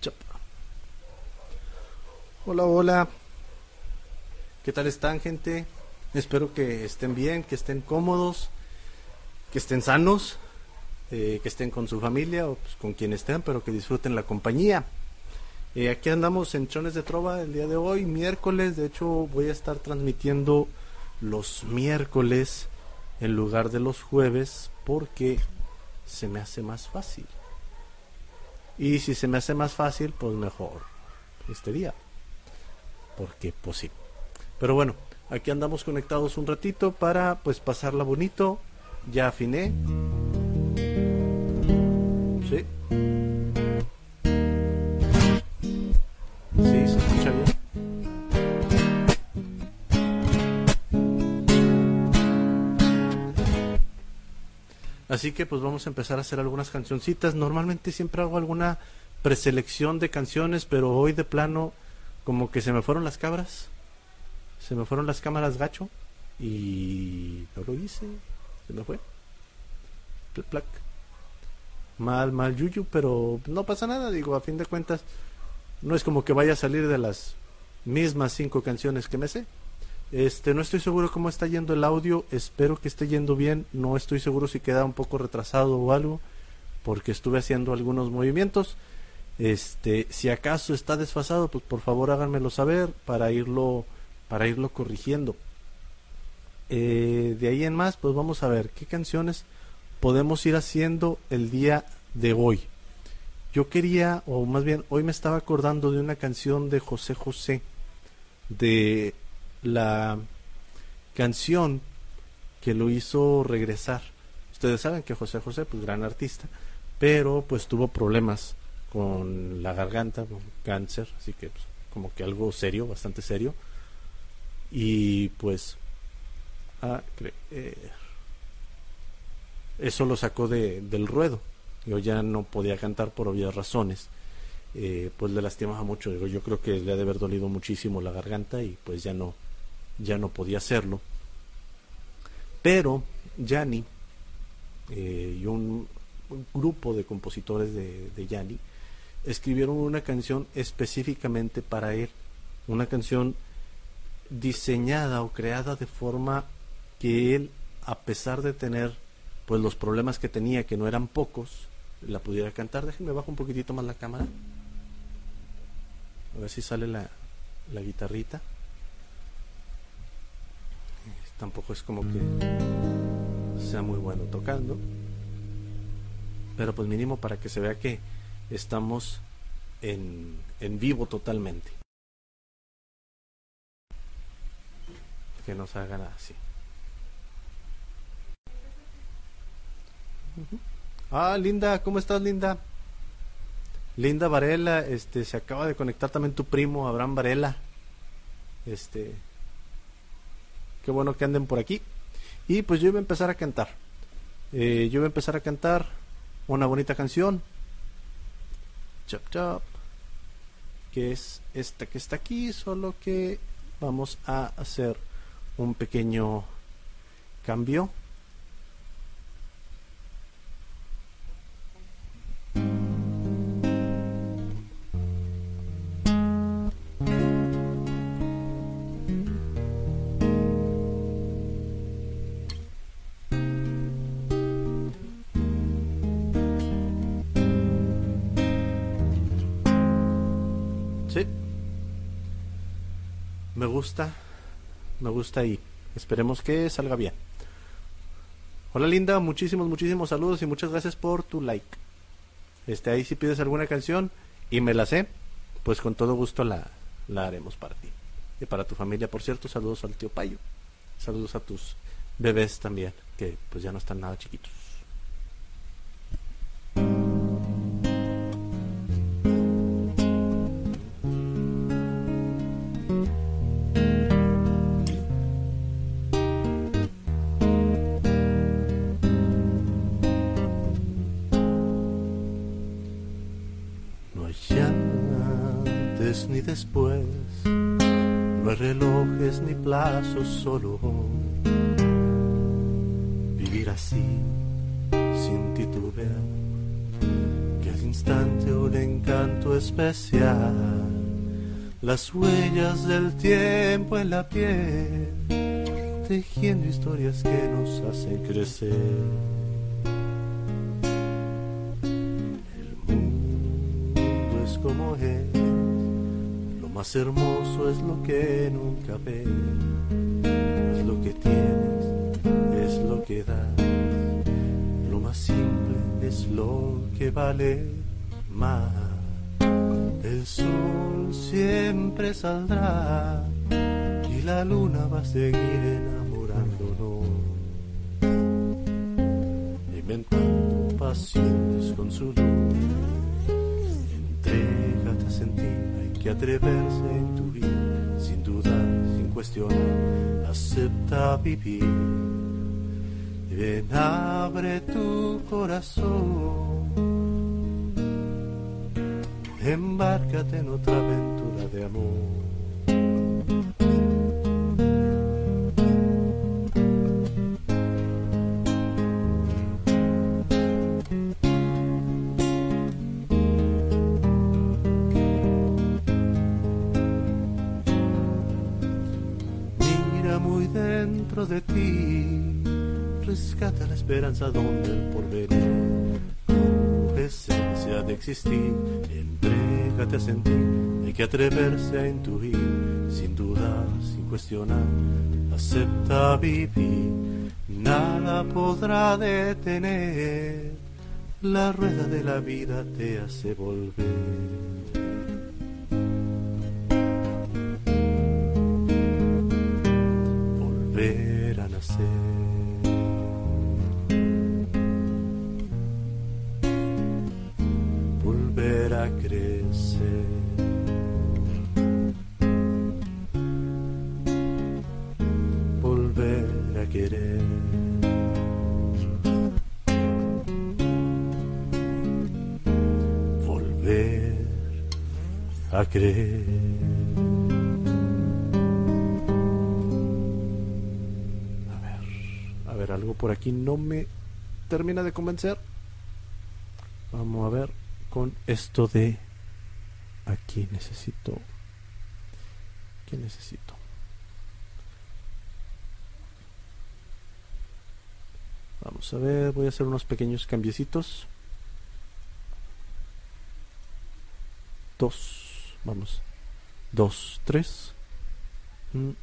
Chap. Hola, hola. ¿Qué tal están, gente? Espero que estén bien, que estén cómodos, que estén sanos, eh, que estén con su familia o pues, con quien estén, pero que disfruten la compañía. Eh, aquí andamos en Chones de Trova el día de hoy, miércoles. De hecho, voy a estar transmitiendo los miércoles en lugar de los jueves porque se me hace más fácil. Y si se me hace más fácil, pues mejor este día. Porque pues sí. Pero bueno, aquí andamos conectados un ratito para pues pasarla bonito. Ya afiné. Sí. Así que pues vamos a empezar a hacer algunas cancioncitas. Normalmente siempre hago alguna preselección de canciones, pero hoy de plano como que se me fueron las cabras. Se me fueron las cámaras gacho y no lo hice. Se me fue. Plac. Mal, mal yuyu, pero no pasa nada, digo, a fin de cuentas no es como que vaya a salir de las mismas cinco canciones que me sé. Este, no estoy seguro cómo está yendo el audio, espero que esté yendo bien, no estoy seguro si queda un poco retrasado o algo, porque estuve haciendo algunos movimientos. Este, si acaso está desfasado, pues por favor háganmelo saber para irlo para irlo corrigiendo. Eh, de ahí en más, pues vamos a ver qué canciones podemos ir haciendo el día de hoy. Yo quería, o más bien, hoy me estaba acordando de una canción de José José, de la canción que lo hizo regresar. Ustedes saben que José José, pues gran artista, pero pues tuvo problemas con la garganta, con cáncer, así que pues, como que algo serio, bastante serio. Y pues a creer. Eso lo sacó de, del ruedo. Yo ya no podía cantar por obvias razones. Eh, pues le lastimaba mucho. Digo, yo creo que le ha de haber dolido muchísimo la garganta y pues ya no, ya no podía hacerlo. Pero Yanni eh, y un, grupo de compositores de, de Yanni escribieron una canción específicamente para él. Una canción diseñada o creada de forma que él, a pesar de tener pues los problemas que tenía, que no eran pocos, la pudiera cantar. Déjenme bajo un poquitito más la cámara. A ver si sale la, la guitarrita. Tampoco es como que sea muy bueno tocando. Pero pues mínimo para que se vea que estamos en, en vivo totalmente. Que nos hagan así. Ah, Linda, ¿cómo estás, Linda? Linda Varela, este, se acaba de conectar también tu primo, Abraham Varela. Este, qué bueno que anden por aquí. Y pues yo iba a empezar a cantar. Eh, yo iba a empezar a cantar una bonita canción. Chop chop. Que es esta que está aquí, solo que vamos a hacer un pequeño cambio. Gusta, me gusta y esperemos que salga bien. Hola Linda, muchísimos, muchísimos saludos y muchas gracias por tu like. Este, ahí si pides alguna canción y me la sé, pues con todo gusto la, la haremos para ti. Y para tu familia, por cierto, saludos al tío Payo. Saludos a tus bebés también, que pues ya no están nada chiquitos. Solo vivir así, sin titubear, que el instante un encanto especial, las huellas del tiempo en la piel, tejiendo historias que nos hacen crecer. El mundo es como es, lo más hermoso es lo que nunca ves, es lo que tienes, es lo que das, lo más simple es lo que vale más. El sol siempre saldrá y la luna va a seguir enamorándonos, inventando pasiones con su luz. Entrégate a sentir, hay que atreverse a intuir, sin dudar, sin cuestionar, acepta vivir. Ven, abre tu corazón. Embárcate en otra aventura de amor. Rescata la esperanza donde el porvenir, tu esencia de existir, entrégate a sentir, hay que atreverse a intuir, sin dudar, sin cuestionar, acepta vivir, nada podrá detener, la rueda de la vida te hace volver. volver Volver a crecer. Volver a querer. Volver a creer. A ver, a ver, algo por aquí no me termina de convencer. Vamos a ver con esto de aquí necesito. ¿Qué necesito? Vamos a ver, voy a hacer unos pequeños cambiecitos. Dos, vamos. Dos, tres. Un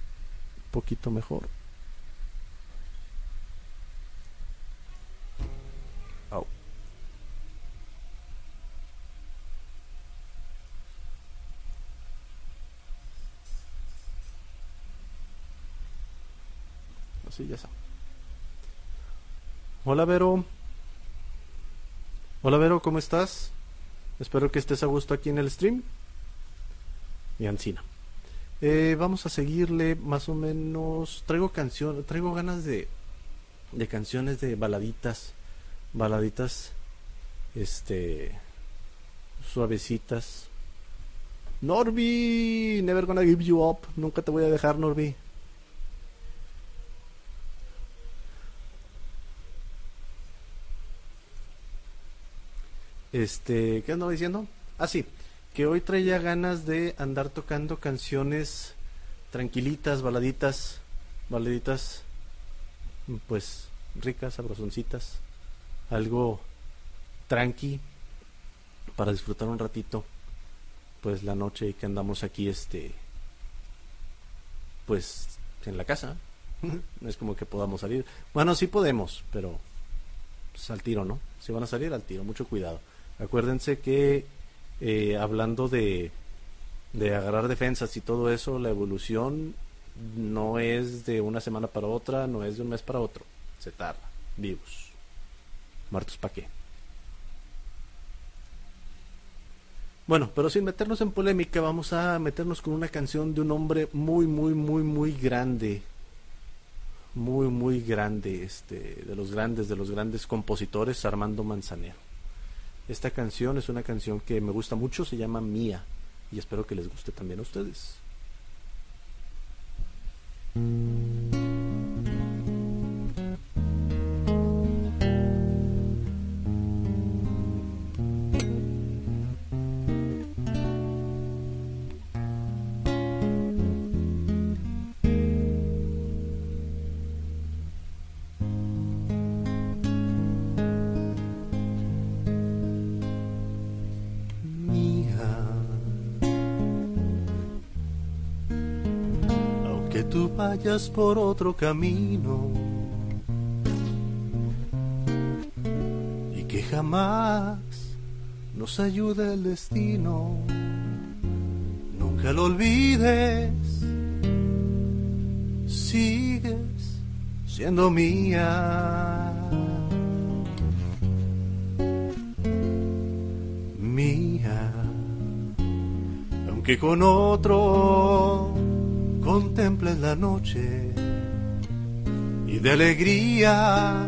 poquito mejor. Así ya está. Hola Vero. Hola Vero, ¿cómo estás? Espero que estés a gusto aquí en el stream. Y Ancina. Eh, vamos a seguirle más o menos. Traigo canción, traigo ganas de, de canciones de baladitas, baladitas, este, suavecitas. Norby, never gonna give you up. Nunca te voy a dejar, Norby. Este, ¿qué andaba diciendo? Ah, sí, que hoy traía ganas de andar tocando canciones tranquilitas, baladitas, baladitas, pues ricas, sabrosoncitas, algo tranqui para disfrutar un ratito, pues la noche que andamos aquí, este, pues en la casa. No es como que podamos salir. Bueno, sí podemos, pero pues, al tiro, ¿no? Si van a salir al tiro, mucho cuidado. Acuérdense que eh, hablando de, de agarrar defensas y todo eso, la evolución no es de una semana para otra, no es de un mes para otro. Se tarda. Vivos. Muertos para qué. Bueno, pero sin meternos en polémica, vamos a meternos con una canción de un hombre muy, muy, muy, muy grande. Muy, muy grande, este, de los grandes, de los grandes compositores, Armando Manzanero. Esta canción es una canción que me gusta mucho, se llama Mía, y espero que les guste también a ustedes. Tú vayas por otro camino y que jamás nos ayude el destino. Nunca lo olvides, sigues siendo mía. Mía, aunque con otro contemples la noche y de alegría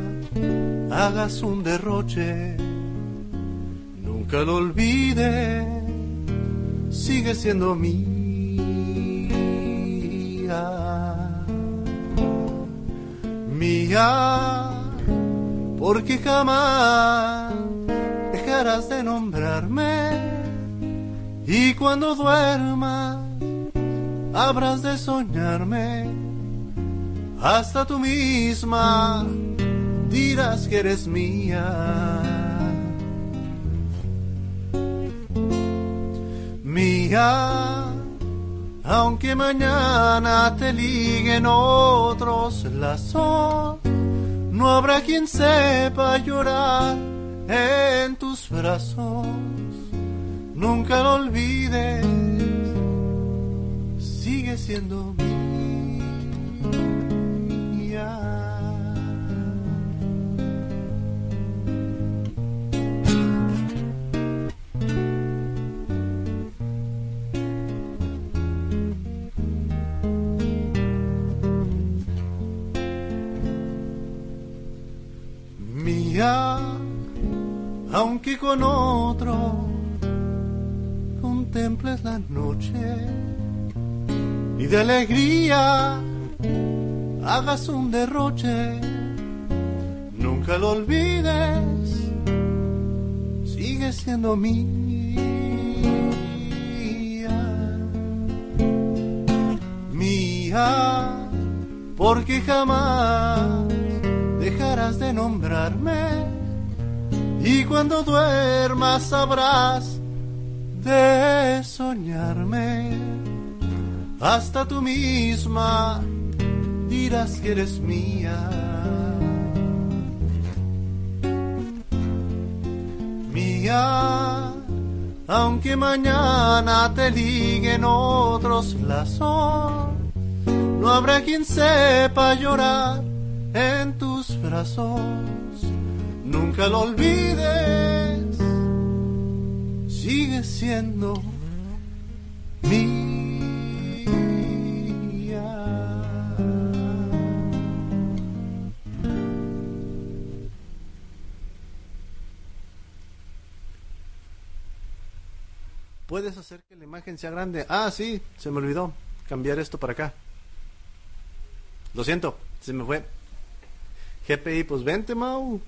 hagas un derroche, nunca lo olvides, sigue siendo mía. Mía, porque jamás dejarás de nombrarme y cuando duermas habrás de soñarme. Hasta tú misma dirás que eres mía. Mía, aunque mañana te liguen otros lazos, no habrá quien sepa llorar en tus brazos. Nunca lo olvides sigue siendo mía. Aunque con otro contemples la noche y de alegría hagas un derroche. Nunca lo olvides, sigue siendo mía. Mía, porque jamás dejarás de nombrarme. Y cuando duermas sabrás de soñarme hasta tú misma dirás que eres mía. Mía, aunque mañana te liguen otros lazos, no habrá quien sepa llorar en tus brazos. Nunca lo olvides, sigue siendo mía. ¿Puedes hacer que la imagen sea grande? Ah, sí, se me olvidó cambiar esto para acá. Lo siento, se me fue. GPI, pues vente, Mau.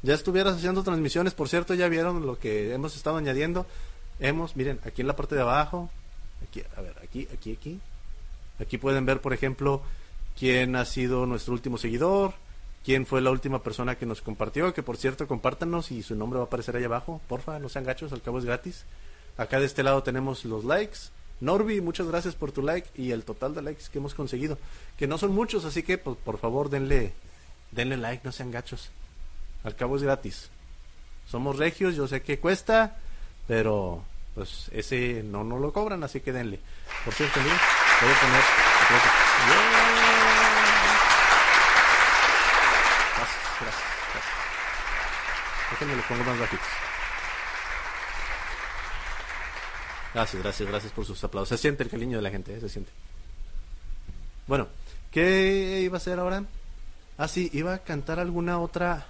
Ya estuvieras haciendo transmisiones, por cierto, ya vieron lo que hemos estado añadiendo. Hemos, miren, aquí en la parte de abajo, aquí, a ver, aquí, aquí, aquí. Aquí pueden ver, por ejemplo, quién ha sido nuestro último seguidor, quién fue la última persona que nos compartió, que por cierto, compártanos y su nombre va a aparecer ahí abajo. Porfa, no sean gachos, al cabo es gratis. Acá de este lado tenemos los likes. Norby, muchas gracias por tu like y el total de likes que hemos conseguido. Que no son muchos, así que pues, por favor denle, denle like, no sean gachos. Al cabo es gratis. Somos regios, yo sé que cuesta, pero pues ese no no lo cobran, así que denle. Por cierto, miren, voy a poner... Gracias, gracias, gracias. Déjenme los pongo más bajitos. Gracias, gracias, gracias por sus aplausos. Se siente el cariño de la gente, ¿eh? se siente. Bueno, ¿qué iba a hacer ahora? Ah, sí, iba a cantar alguna otra,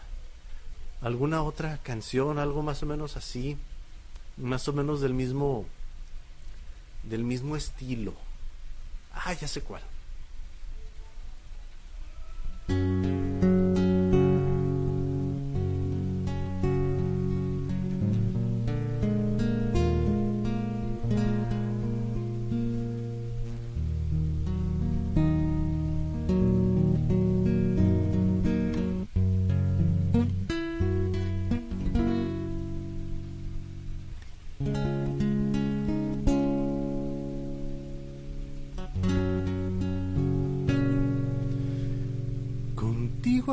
alguna otra canción, algo más o menos así, más o menos del mismo, del mismo estilo. Ah, ya sé cuál.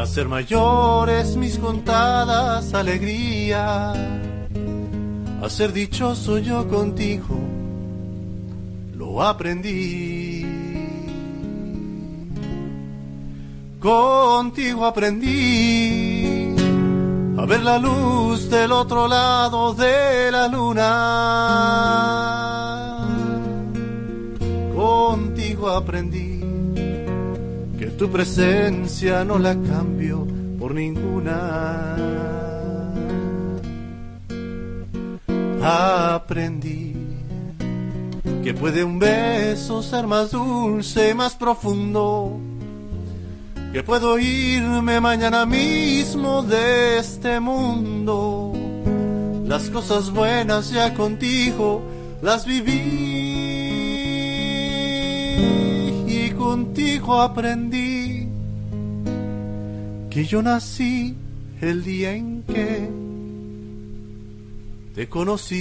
A ser mayores mis contadas alegrías. A ser dichoso yo contigo, lo aprendí. Contigo aprendí a ver la luz del otro lado de la luna contigo aprendí tu presencia no la cambio por ninguna. Aprendí que puede un beso ser más dulce más profundo. Que puedo irme mañana mismo de este mundo. Las cosas buenas ya contigo las viví contigo aprendí que yo nací el día en que te conocí.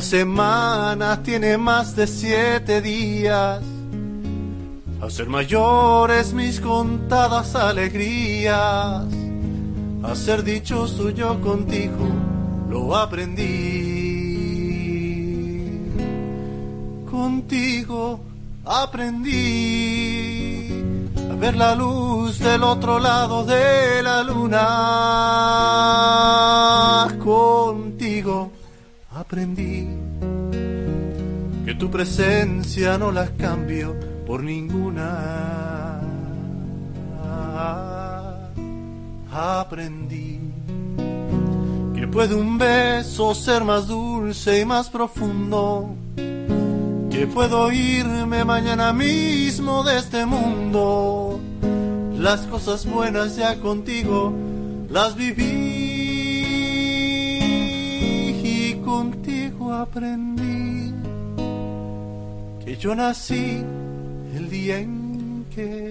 Que la semana tiene más de siete días. A ser mayores mis contadas alegrías, a ser dichoso yo contigo lo aprendí. Contigo aprendí a ver la luz del otro lado de la luna. Aprendí que tu presencia no la cambio por ninguna. Aprendí que puede un beso ser más dulce y más profundo que puedo irme mañana mismo de este mundo. Las cosas buenas ya contigo las viví contigo aprendí que yo nací el día en que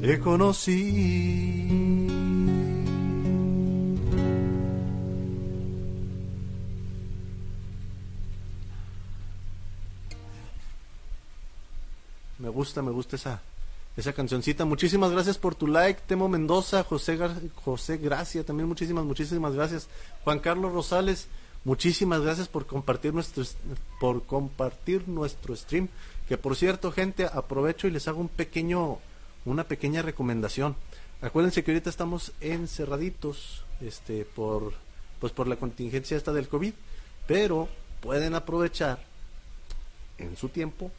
te conocí. Me gusta, me gusta esa, esa cancioncita. Muchísimas gracias por tu like, Temo Mendoza, José, José Gracia, también muchísimas, muchísimas gracias. Juan Carlos Rosales, muchísimas gracias por compartir nuestro, por compartir nuestro stream. Que por cierto, gente, aprovecho y les hago un pequeño, una pequeña recomendación. Acuérdense que ahorita estamos encerraditos, este, por, pues por la contingencia esta del COVID, pero pueden aprovechar en su tiempo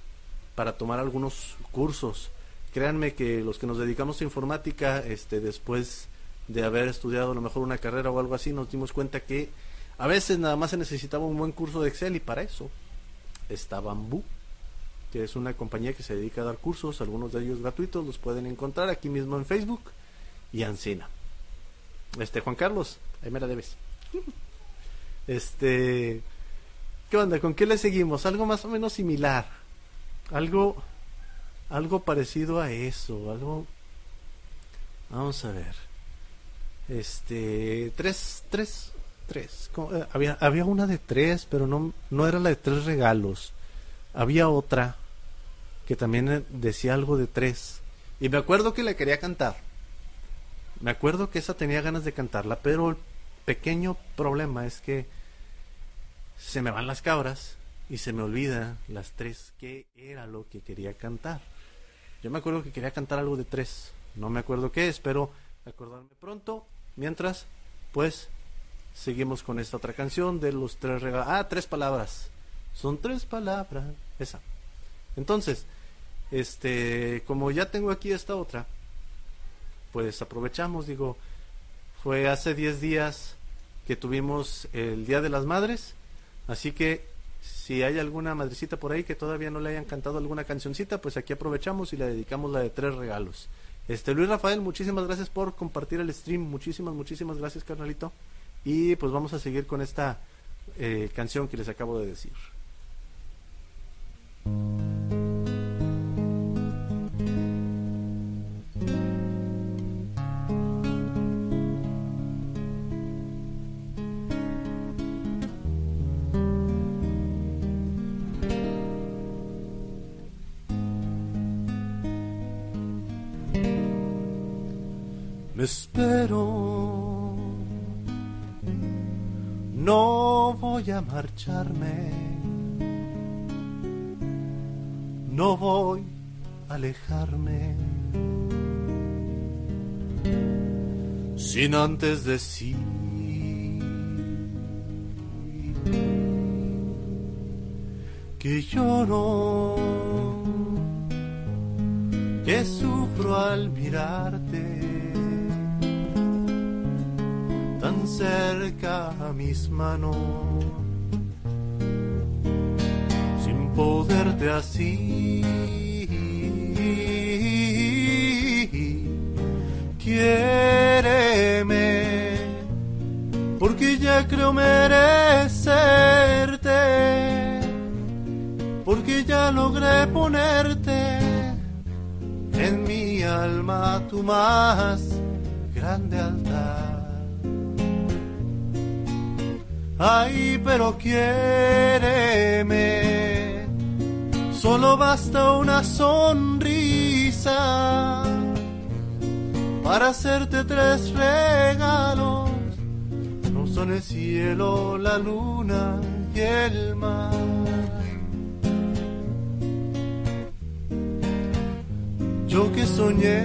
para tomar algunos cursos. Créanme que los que nos dedicamos a informática, este, después de haber estudiado a lo mejor una carrera o algo así, nos dimos cuenta que a veces nada más se necesitaba un buen curso de Excel y para eso está Bambú, que es una compañía que se dedica a dar cursos, algunos de ellos gratuitos, los pueden encontrar aquí mismo en Facebook y Ancina. Este, Juan Carlos, ahí me la debes. Este, ¿qué onda? ¿Con qué le seguimos? Algo más o menos similar algo algo parecido a eso algo vamos a ver este tres tres tres eh, había había una de tres pero no no era la de tres regalos había otra que también eh, decía algo de tres y me acuerdo que le quería cantar me acuerdo que esa tenía ganas de cantarla pero el pequeño problema es que se me van las cabras y se me olvida las tres qué era lo que quería cantar. Yo me acuerdo que quería cantar algo de tres, no me acuerdo qué es, pero acordarme pronto. Mientras, pues seguimos con esta otra canción de los tres regalos. Ah, tres palabras. Son tres palabras. Esa. Entonces, este, como ya tengo aquí esta otra, pues aprovechamos, digo, fue hace 10 días que tuvimos el Día de las Madres, así que si hay alguna madrecita por ahí que todavía no le hayan cantado alguna cancioncita, pues aquí aprovechamos y le dedicamos la de tres regalos. Este Luis Rafael, muchísimas gracias por compartir el stream, muchísimas, muchísimas gracias, carnalito. Y pues vamos a seguir con esta eh, canción que les acabo de decir. Me espero, no voy a marcharme, no voy a alejarme, sin antes decir. Que lloro, que sufro al mirarte tan cerca a mis manos, sin poderte así. Quiéreme, porque ya creo merecerte, porque ya logré ponerte en mi alma tu más Ay, pero quiéreme. Solo basta una sonrisa para hacerte tres regalos. No son el cielo, la luna y el mar. Yo que soñé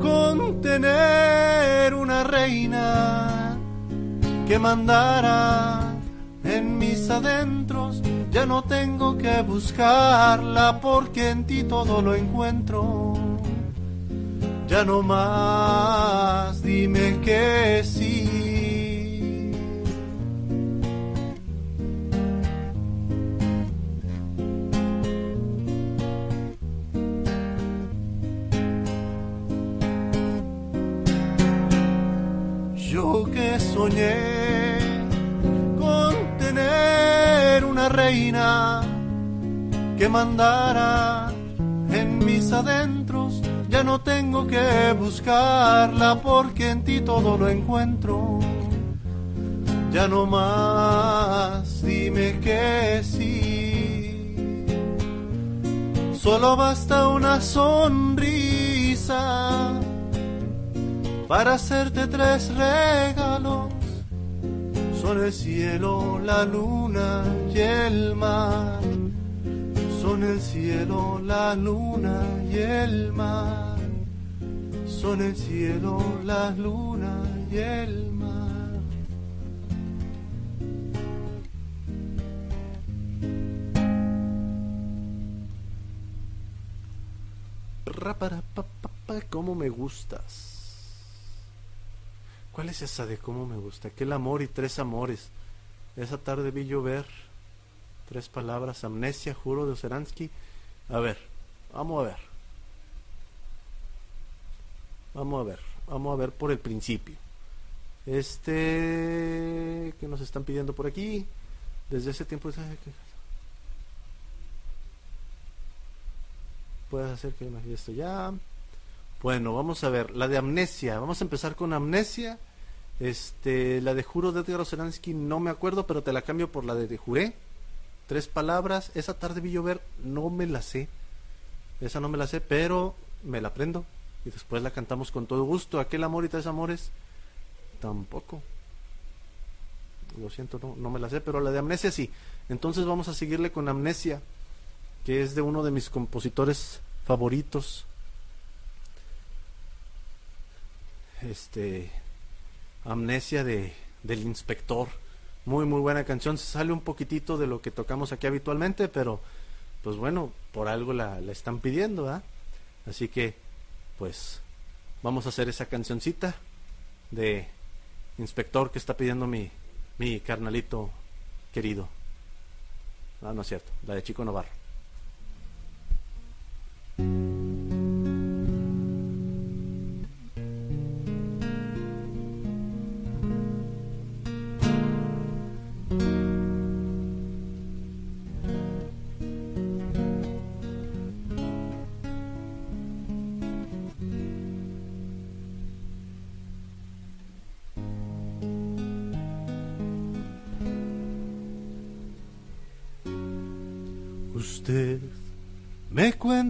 con tener una reina que mandara en mis adentros. Ya no tengo que buscarla porque en ti todo lo encuentro. Ya no más, dime que sí. Yo soñé con tener una reina que mandara en mis adentros, ya no tengo que buscarla porque en ti todo lo encuentro. Ya no más, dime que sí. Solo basta una sonrisa para hacerte tres regalos. Son el cielo, la luna y el mar. Son el cielo, la luna y el mar. Son el cielo, la luna y el mar. ¿Cómo me gustas? ¿Cuál es esa de cómo me gusta? Aquel amor y tres amores. Esa tarde vi llover. Tres palabras. Amnesia, juro de Oseransky. A ver, vamos a ver. Vamos a ver. Vamos a ver por el principio. Este que nos están pidiendo por aquí. Desde ese tiempo. Puedes hacer que esto ya. Bueno, vamos a ver. La de amnesia. Vamos a empezar con amnesia. Este, la de Juro de Edgar Oceransky no me acuerdo, pero te la cambio por la de, de Juré. Tres palabras. Esa tarde vi llover, no me la sé. Esa no me la sé, pero me la aprendo. Y después la cantamos con todo gusto. Aquel amor y tres amores, tampoco. Lo siento, no, no me la sé, pero la de amnesia sí. Entonces vamos a seguirle con amnesia, que es de uno de mis compositores favoritos. Este Amnesia de, del Inspector. Muy, muy buena canción. Se sale un poquitito de lo que tocamos aquí habitualmente, pero pues bueno, por algo la, están pidiendo, ¿ah? Así que, pues, vamos a hacer esa cancioncita de Inspector que está pidiendo mi, mi carnalito querido. No, no es cierto, la de Chico Navarro.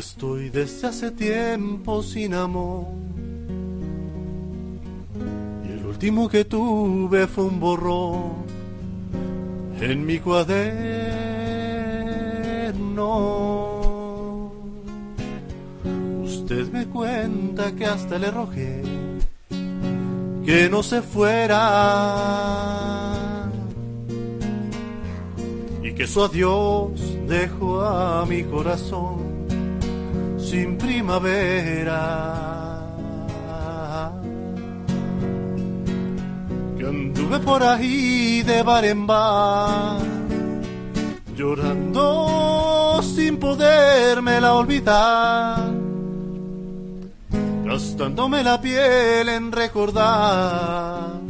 Estoy desde hace tiempo sin amor. Y el último que tuve fue un borrón en mi cuaderno. Usted me cuenta que hasta le rogué que no se fuera y que su adiós dejó a mi corazón sin primavera. Que anduve por ahí de bar en bar, llorando sin podérmela olvidar, gastándome la piel en recordar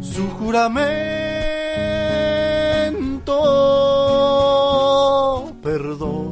su juramento. Perdón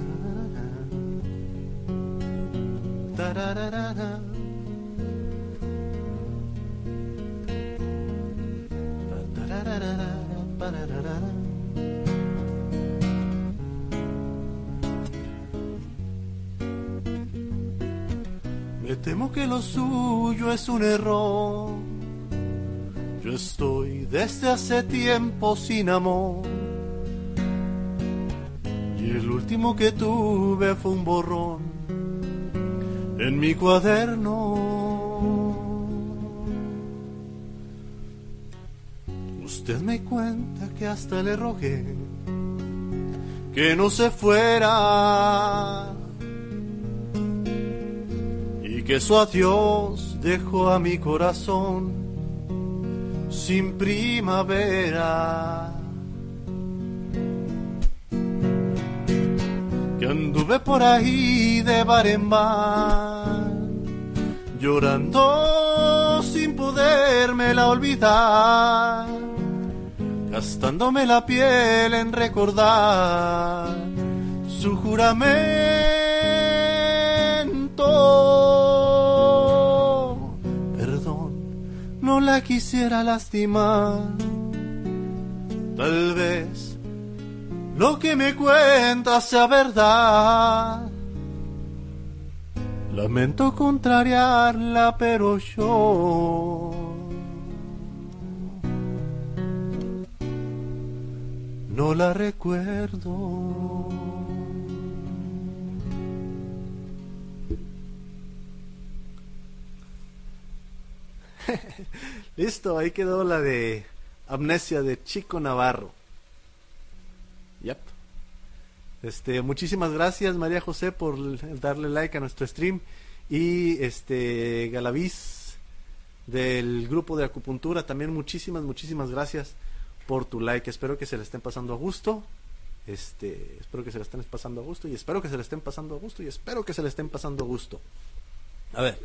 Me temo que lo suyo es un error. Yo estoy desde hace tiempo sin amor. Y el último que tuve fue un borrón en mi cuaderno. Usted me cuenta que hasta le rogué que no se fuera y que su adiós dejó a mi corazón sin primavera. Anduve por ahí de bar en bar, llorando sin podérmela olvidar, gastándome la piel en recordar su juramento. Perdón, no la quisiera lastimar, tal vez lo que me cuenta sea verdad. Lamento contrariarla, pero yo no la recuerdo. Listo, ahí quedó la de Amnesia de Chico Navarro. Yep. Este, muchísimas gracias María José por darle like a nuestro stream y este Galaviz del grupo de acupuntura también muchísimas muchísimas gracias por tu like. Espero que se le estén pasando a gusto Este, espero que se la estén pasando a gusto y espero que se la estén pasando a gusto y espero que se la estén pasando a gusto. A ver,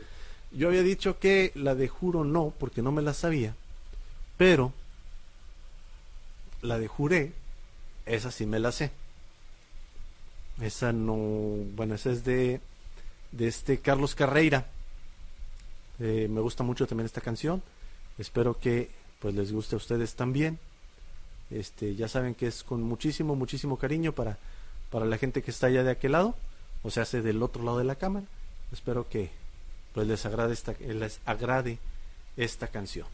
yo había dicho que la de juro no, porque no me la sabía, pero la de juré, esa sí me la sé. Esa no, bueno, esa es de, de este Carlos Carreira. Eh, me gusta mucho también esta canción. Espero que pues les guste a ustedes también. Este, ya saben que es con muchísimo, muchísimo cariño para, para la gente que está allá de aquel lado, o sea, hace del otro lado de la cámara. Espero que pues les agrade esta, les agrade esta canción.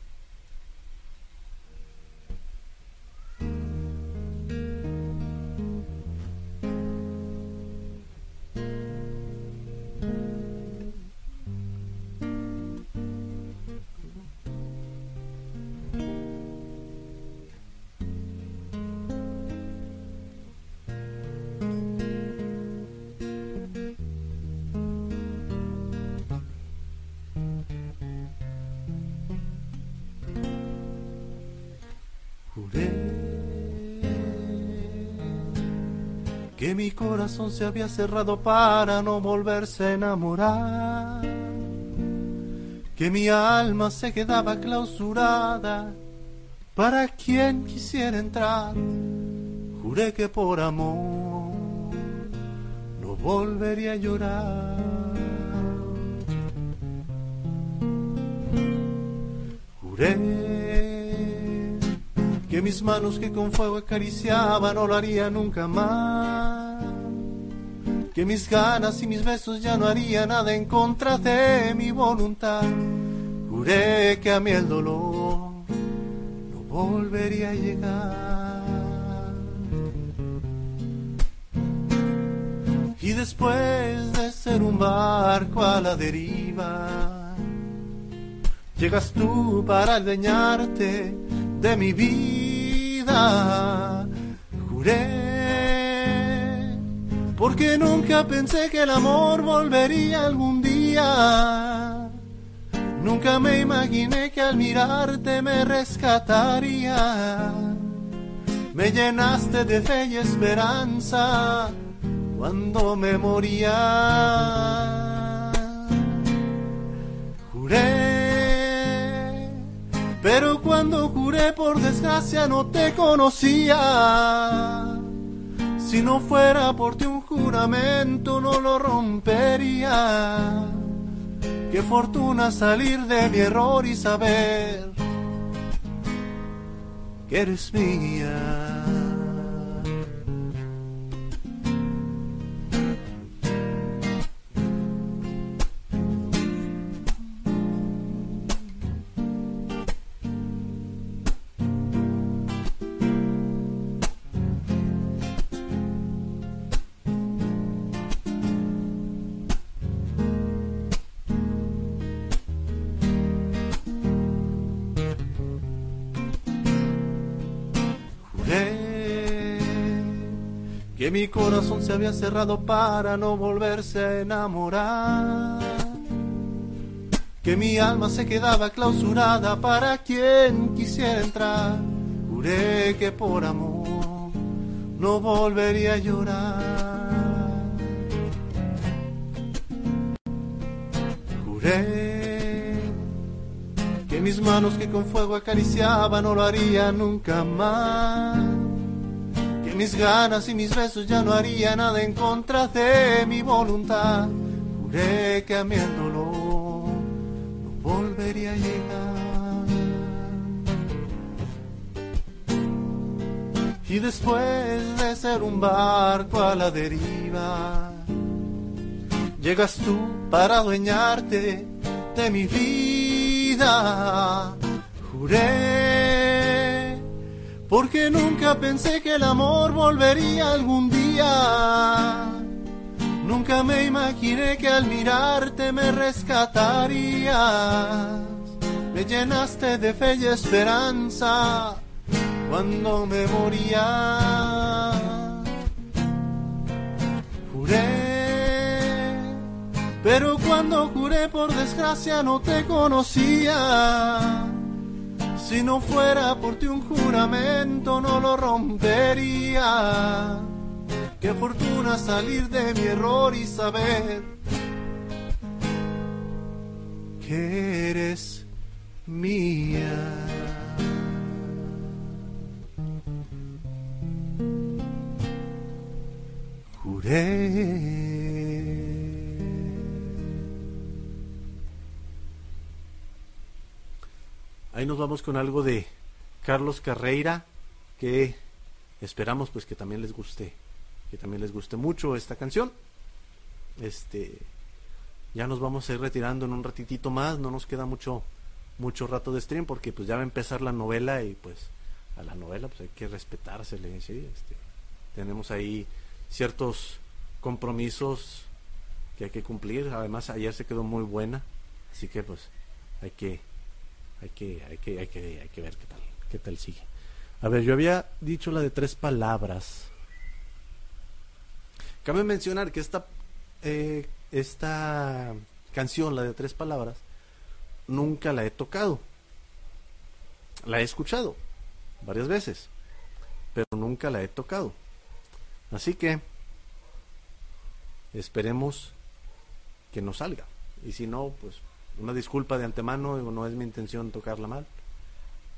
Que mi corazón se había cerrado para no volverse a enamorar, que mi alma se quedaba clausurada para quien quisiera entrar. Juré que por amor no volvería a llorar. Juré que mis manos que con fuego acariciaban no lo haría nunca más, que mis ganas y mis besos ya no harían nada en contra de mi voluntad. Juré que a mí el dolor no volvería a llegar. Y después de ser un barco a la deriva, llegas tú para aldeñarte de mi vida. Juré, porque nunca pensé que el amor volvería algún día. Nunca me imaginé que al mirarte me rescataría. Me llenaste de fe y esperanza cuando me moría. Juré pero cuando juré por desgracia no te conocía. Si no fuera por ti un juramento no lo rompería. Qué fortuna salir de mi error y saber que eres mía. Mi corazón se había cerrado para no volverse a enamorar, que mi alma se quedaba clausurada para quien quisiera entrar, juré que por amor no volvería a llorar. Juré que mis manos que con fuego acariciaban no lo haría nunca más mis ganas y mis besos ya no haría nada en contra de mi voluntad. Juré que a mí el dolor no volvería a llegar. Y después de ser un barco a la deriva, llegas tú para adueñarte de mi vida. Juré porque nunca pensé que el amor volvería algún día. Nunca me imaginé que al mirarte me rescatarías. Me llenaste de fe y esperanza cuando me moría. Juré, pero cuando juré por desgracia no te conocía si no fuera por ti un juramento no lo rompería. Qué fortuna salir de mi error y saber que eres mía. Ahí nos vamos con algo de Carlos Carreira, que esperamos pues que también les guste, que también les guste mucho esta canción. Este, ya nos vamos a ir retirando en un ratitito más, no nos queda mucho, mucho rato de stream porque pues ya va a empezar la novela y pues a la novela pues hay que respetársele, ¿sí? este, tenemos ahí ciertos compromisos que hay que cumplir. Además, ayer se quedó muy buena, así que pues hay que hay que hay que hay que hay que ver qué tal qué tal sigue. A ver, yo había dicho la de tres palabras. Cabe mencionar que esta eh, esta canción, la de tres palabras, nunca la he tocado. La he escuchado varias veces, pero nunca la he tocado. Así que esperemos que no salga. Y si no, pues una disculpa de antemano, no es mi intención tocarla mal,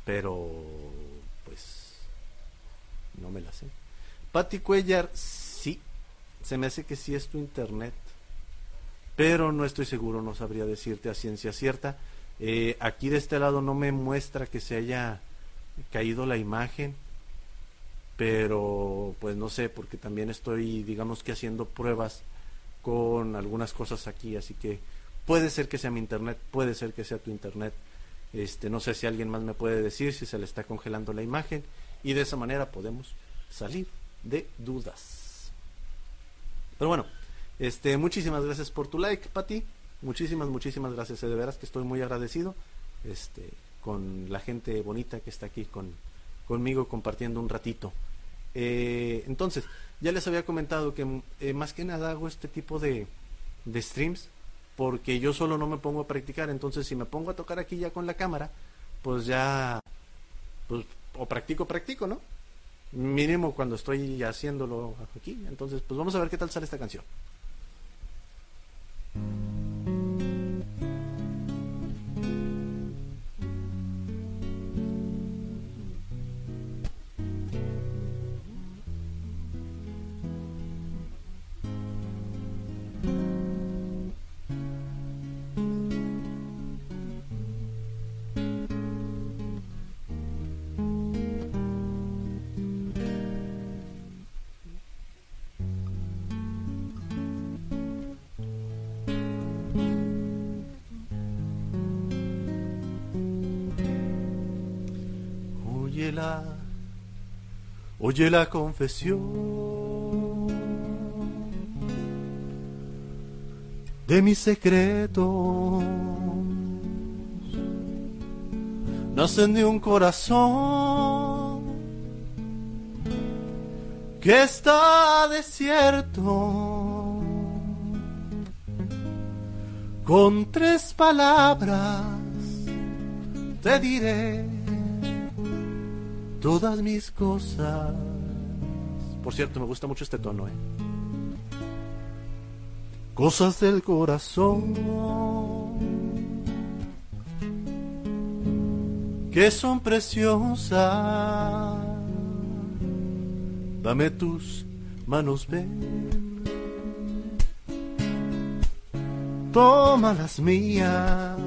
pero pues no me la sé. Patti Cuellar, sí, se me hace que sí es tu internet, pero no estoy seguro, no sabría decirte a ciencia cierta. Eh, aquí de este lado no me muestra que se haya caído la imagen, pero pues no sé, porque también estoy, digamos que haciendo pruebas con algunas cosas aquí, así que puede ser que sea mi internet, puede ser que sea tu internet. Este, no sé si alguien más me puede decir si se le está congelando la imagen y de esa manera podemos salir de dudas. Pero bueno, este, muchísimas gracias por tu like, Pati. Muchísimas, muchísimas gracias. De veras que estoy muy agradecido este, con la gente bonita que está aquí con, conmigo compartiendo un ratito. Eh, entonces, ya les había comentado que eh, más que nada hago este tipo de, de streams porque yo solo no me pongo a practicar. Entonces, si me pongo a tocar aquí ya con la cámara, pues ya, pues, o practico, practico, ¿no? Mínimo cuando estoy haciéndolo aquí. Entonces, pues vamos a ver qué tal sale esta canción. Oye la confesión de mis secretos. Nacen de un corazón que está desierto. Con tres palabras te diré todas mis cosas. Por cierto, me gusta mucho este tono, ¿eh? Cosas del corazón que son preciosas. Dame tus manos, ven. Toma las mías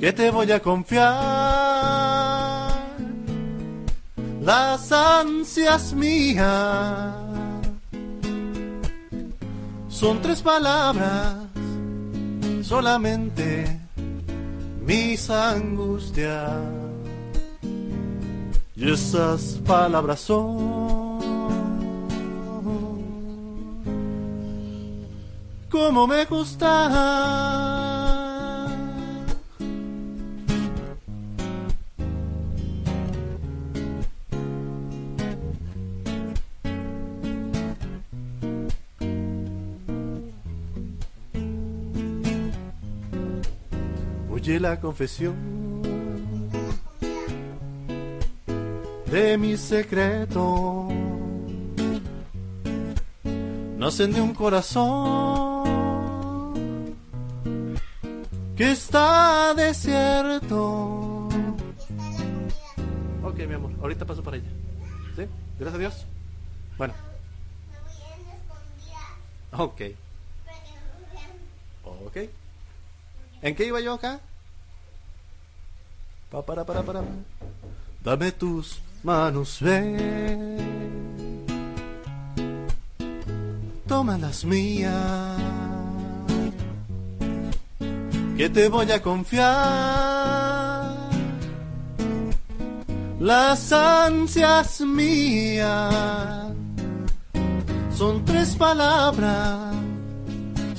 que te voy a confiar las ansias mías. Son tres palabras, solamente mis angustias. Y esas palabras son como me gustan la confesión de mi secreto. nacen de un corazón que está desierto. Ok, mi amor, ahorita paso para ella. ¿Sí? Gracias a Dios. Bueno. Ok. Ok. ¿En qué iba yo acá? Pa, para, para, para. Dame tus manos, ven. Toma las mías. Que te voy a confiar. Las ansias mías son tres palabras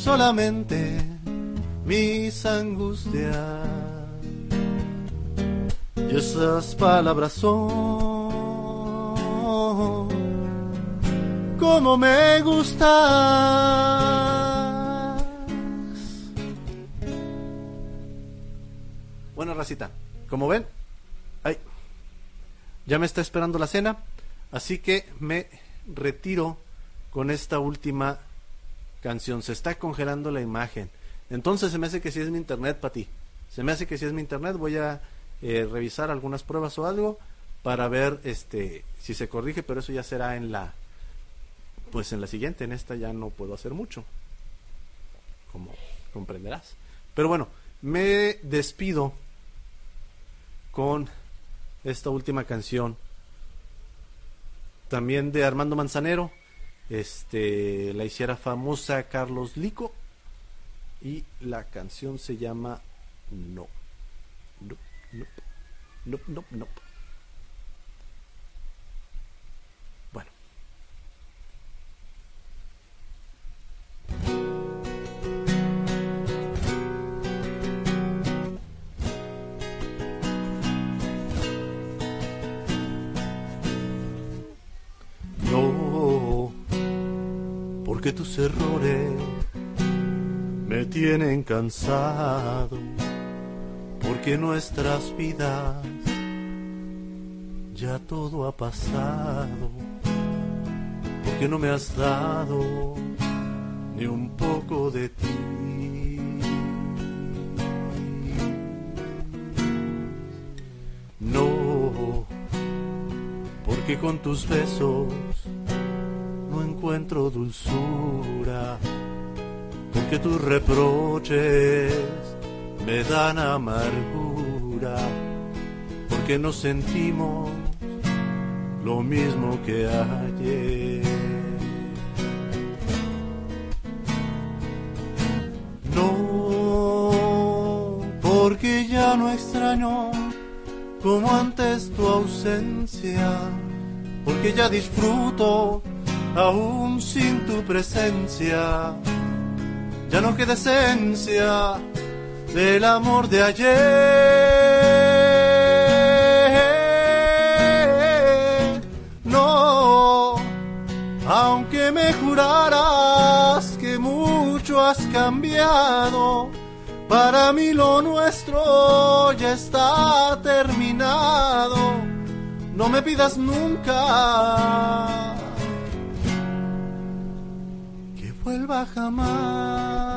solamente mis angustias. Y esas palabras son como me gustas. Bueno, racita, como ven, ay, ya me está esperando la cena, así que me retiro con esta última canción. Se está congelando la imagen. Entonces se me hace que si es mi internet para ti. Se me hace que si es mi internet voy a eh, revisar algunas pruebas o algo para ver este si se corrige, pero eso ya será en la pues en la siguiente, en esta ya no puedo hacer mucho. Como comprenderás. Pero bueno, me despido con esta última canción también de Armando Manzanero este la hiciera famosa Carlos Lico y la canción se llama No. No, no, no, no, no. Bueno. No, porque tus errores me tienen cansado, porque nuestras vidas ya todo ha pasado, porque no me has dado ni un poco de ti. No, porque con tus besos no encuentro dulzura porque tus reproches me dan amargura, porque no sentimos lo mismo que ayer. No, porque ya no extraño como antes tu ausencia, porque ya disfruto aún sin tu presencia ya no queda esencia del amor de ayer. No, aunque me juraras que mucho has cambiado, para mí lo nuestro ya está terminado. No me pidas nunca que vuelva jamás.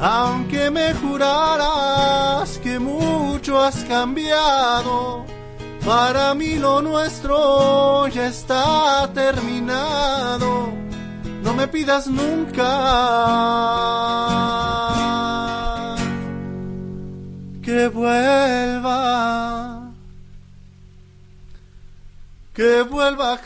Aunque me juraras que mucho has cambiado, para mí lo nuestro ya está terminado. No me pidas nunca que vuelva, que vuelva